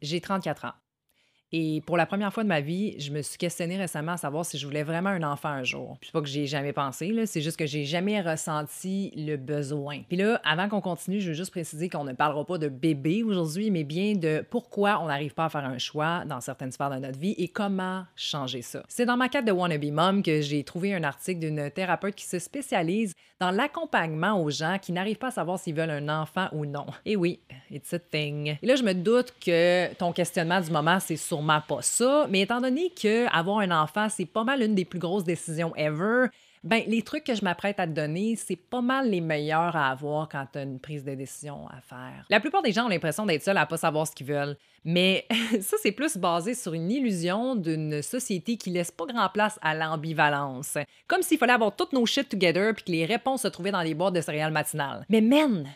J'ai 34 ans. Et pour la première fois de ma vie, je me suis questionnée récemment à savoir si je voulais vraiment un enfant un jour. Puis pas que j'ai jamais pensé, c'est juste que j'ai jamais ressenti le besoin. Puis là, avant qu'on continue, je veux juste préciser qu'on ne parlera pas de bébé aujourd'hui, mais bien de pourquoi on n'arrive pas à faire un choix dans certaines sphères de notre vie et comment changer ça. C'est dans ma quête de Wannabe Mom que j'ai trouvé un article d'une thérapeute qui se spécialise dans l'accompagnement aux gens qui n'arrivent pas à savoir s'ils veulent un enfant ou non. Et oui, it's a thing. Et là, je me doute que ton questionnement du moment, c'est sur sûrement pas ça, mais étant donné que avoir un enfant, c'est pas mal une des plus grosses décisions ever, ben les trucs que je m'apprête à te donner, c'est pas mal les meilleurs à avoir quand tu as une prise de décision à faire. La plupart des gens ont l'impression d'être seuls à pas savoir ce qu'ils veulent, mais ça c'est plus basé sur une illusion d'une société qui laisse pas grand place à l'ambivalence. Comme s'il fallait avoir toutes nos shit together puis que les réponses se trouvaient dans les boîtes de céréales matinales. Mais men,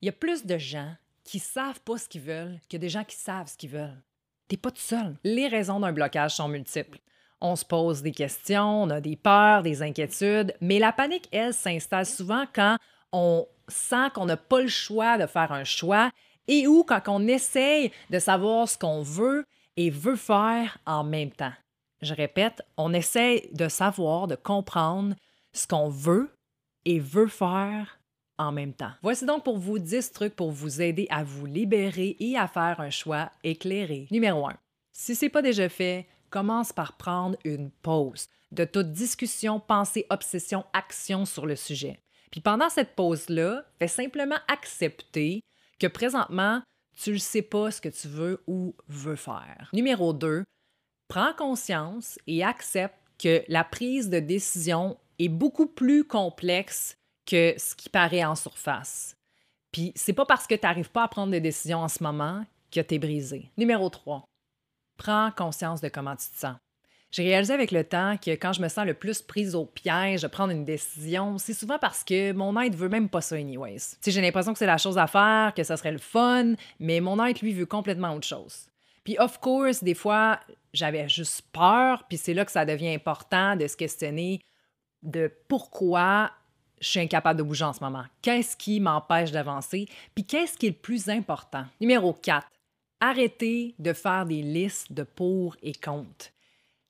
il y a plus de gens qui savent pas ce qu'ils veulent que des gens qui savent ce qu'ils veulent. T'es pas tout seul. Les raisons d'un blocage sont multiples. On se pose des questions, on a des peurs, des inquiétudes, mais la panique, elle, s'installe souvent quand on sent qu'on n'a pas le choix de faire un choix et ou quand on essaye de savoir ce qu'on veut et veut faire en même temps. Je répète, on essaye de savoir, de comprendre ce qu'on veut et veut faire en même temps. Voici donc pour vous 10 trucs pour vous aider à vous libérer et à faire un choix éclairé. Numéro 1. Si c'est pas déjà fait, commence par prendre une pause de toute discussion, pensée, obsession, action sur le sujet. Puis pendant cette pause-là, fais simplement accepter que présentement, tu ne sais pas ce que tu veux ou veux faire. Numéro 2. Prends conscience et accepte que la prise de décision est beaucoup plus complexe que ce qui paraît en surface. Puis c'est pas parce que tu n'arrives pas à prendre des décisions en ce moment que tu es brisé. Numéro 3. Prends conscience de comment tu te sens. J'ai réalisé avec le temps que quand je me sens le plus prise au piège de prendre une décision, c'est souvent parce que mon aide veut même pas ça anyways. j'ai l'impression que c'est la chose à faire, que ça serait le fun, mais mon aide lui veut complètement autre chose. Puis of course, des fois, j'avais juste peur, puis c'est là que ça devient important de se questionner de pourquoi je suis incapable de bouger en ce moment? Qu'est-ce qui m'empêche d'avancer? Puis qu'est-ce qui est le plus important? Numéro 4. Arrêtez de faire des listes de pour et contre.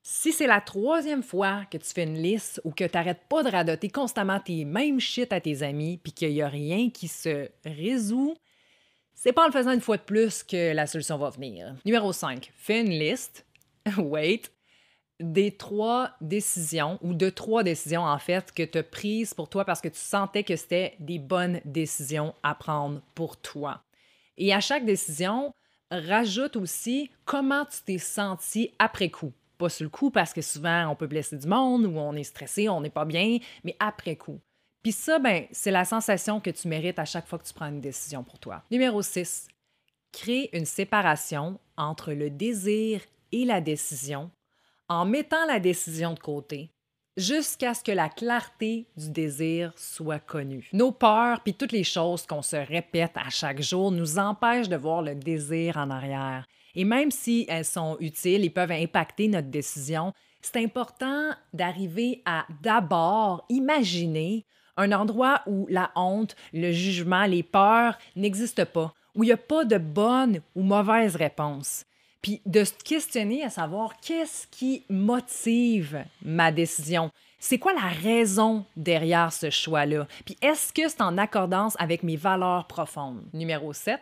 Si c'est la troisième fois que tu fais une liste ou que tu n'arrêtes pas de radoter constamment tes mêmes shit à tes amis puis qu'il n'y a rien qui se résout, c'est pas en le faisant une fois de plus que la solution va venir. Numéro 5. Fais une liste. Wait des trois décisions, ou de trois décisions en fait, que tu as prises pour toi parce que tu sentais que c'était des bonnes décisions à prendre pour toi. Et à chaque décision, rajoute aussi comment tu t'es senti après coup. Pas sur le coup parce que souvent on peut blesser du monde ou on est stressé, on n'est pas bien, mais après coup. Puis ça, ben, c'est la sensation que tu mérites à chaque fois que tu prends une décision pour toi. Numéro 6. Crée une séparation entre le désir et la décision en mettant la décision de côté jusqu'à ce que la clarté du désir soit connue. Nos peurs, puis toutes les choses qu'on se répète à chaque jour nous empêchent de voir le désir en arrière. Et même si elles sont utiles et peuvent impacter notre décision, c'est important d'arriver à d'abord imaginer un endroit où la honte, le jugement, les peurs n'existent pas, où il n'y a pas de bonne ou mauvaise réponse puis de se questionner à savoir qu'est-ce qui motive ma décision. C'est quoi la raison derrière ce choix-là? Puis est-ce que c'est en accordance avec mes valeurs profondes? Numéro 7,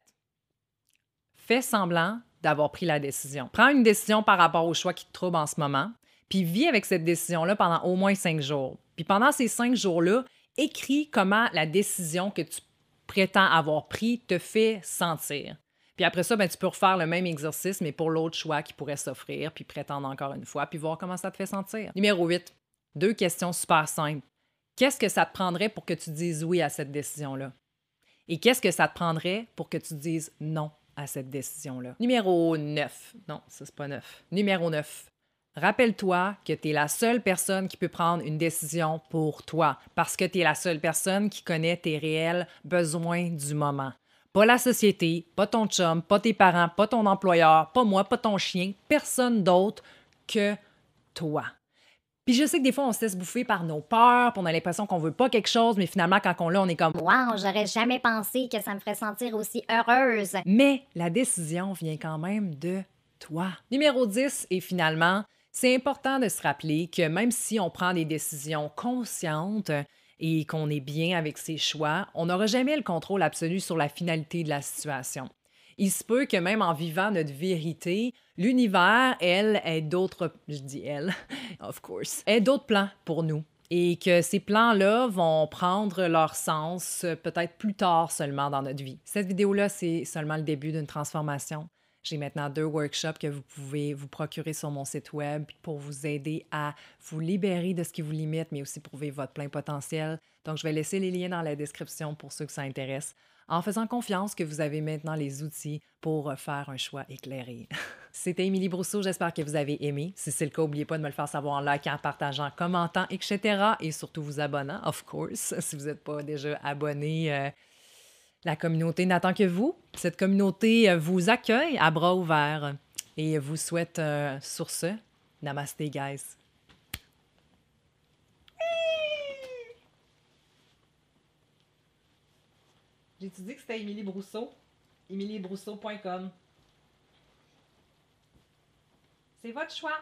fais semblant d'avoir pris la décision. Prends une décision par rapport au choix qui te trouble en ce moment, puis vis avec cette décision-là pendant au moins cinq jours. Puis pendant ces cinq jours-là, écris comment la décision que tu prétends avoir pris te fait sentir. Puis après ça, ben, tu peux refaire le même exercice, mais pour l'autre choix qui pourrait s'offrir, puis prétendre encore une fois, puis voir comment ça te fait sentir. Numéro 8. Deux questions super simples. Qu'est-ce que ça te prendrait pour que tu dises oui à cette décision-là? Et qu'est-ce que ça te prendrait pour que tu dises non à cette décision-là? Numéro 9. Non, ça, c'est pas 9. Numéro 9. Rappelle-toi que tu es la seule personne qui peut prendre une décision pour toi parce que tu es la seule personne qui connaît tes réels besoins du moment. Pas la société, pas ton chum, pas tes parents, pas ton employeur, pas moi, pas ton chien, personne d'autre que toi. Puis je sais que des fois, on se laisse bouffer par nos peurs, puis on a l'impression qu'on veut pas quelque chose, mais finalement, quand on l'a, on est comme Wow, j'aurais jamais pensé que ça me ferait sentir aussi heureuse. Mais la décision vient quand même de toi. Numéro 10, et finalement, c'est important de se rappeler que même si on prend des décisions conscientes et qu'on est bien avec ses choix, on n'aura jamais le contrôle absolu sur la finalité de la situation. Il se peut que même en vivant notre vérité, l'univers, elle, ait d'autres, je dis elle, of course, ait d'autres plans pour nous. Et que ces plans-là vont prendre leur sens euh, peut-être plus tard seulement dans notre vie. Cette vidéo-là, c'est seulement le début d'une transformation. J'ai maintenant deux workshops que vous pouvez vous procurer sur mon site web pour vous aider à vous libérer de ce qui vous limite, mais aussi prouver votre plein potentiel. Donc, je vais laisser les liens dans la description pour ceux que ça intéresse en faisant confiance que vous avez maintenant les outils pour faire un choix éclairé. C'était Émilie Brousseau, j'espère que vous avez aimé. Si c'est le cas, n'oubliez pas de me le faire savoir en likant, partageant, commentant, etc. Et surtout vous abonnant, of course, si vous n'êtes pas déjà abonné. Euh, la communauté n'attend que vous. Cette communauté euh, vous accueille à bras ouverts et vous souhaite euh, sur ce, namaste guys. J'ai-tu dit que c'était Émilie Brousseau? EmilieBrousseau.com. C'est votre choix.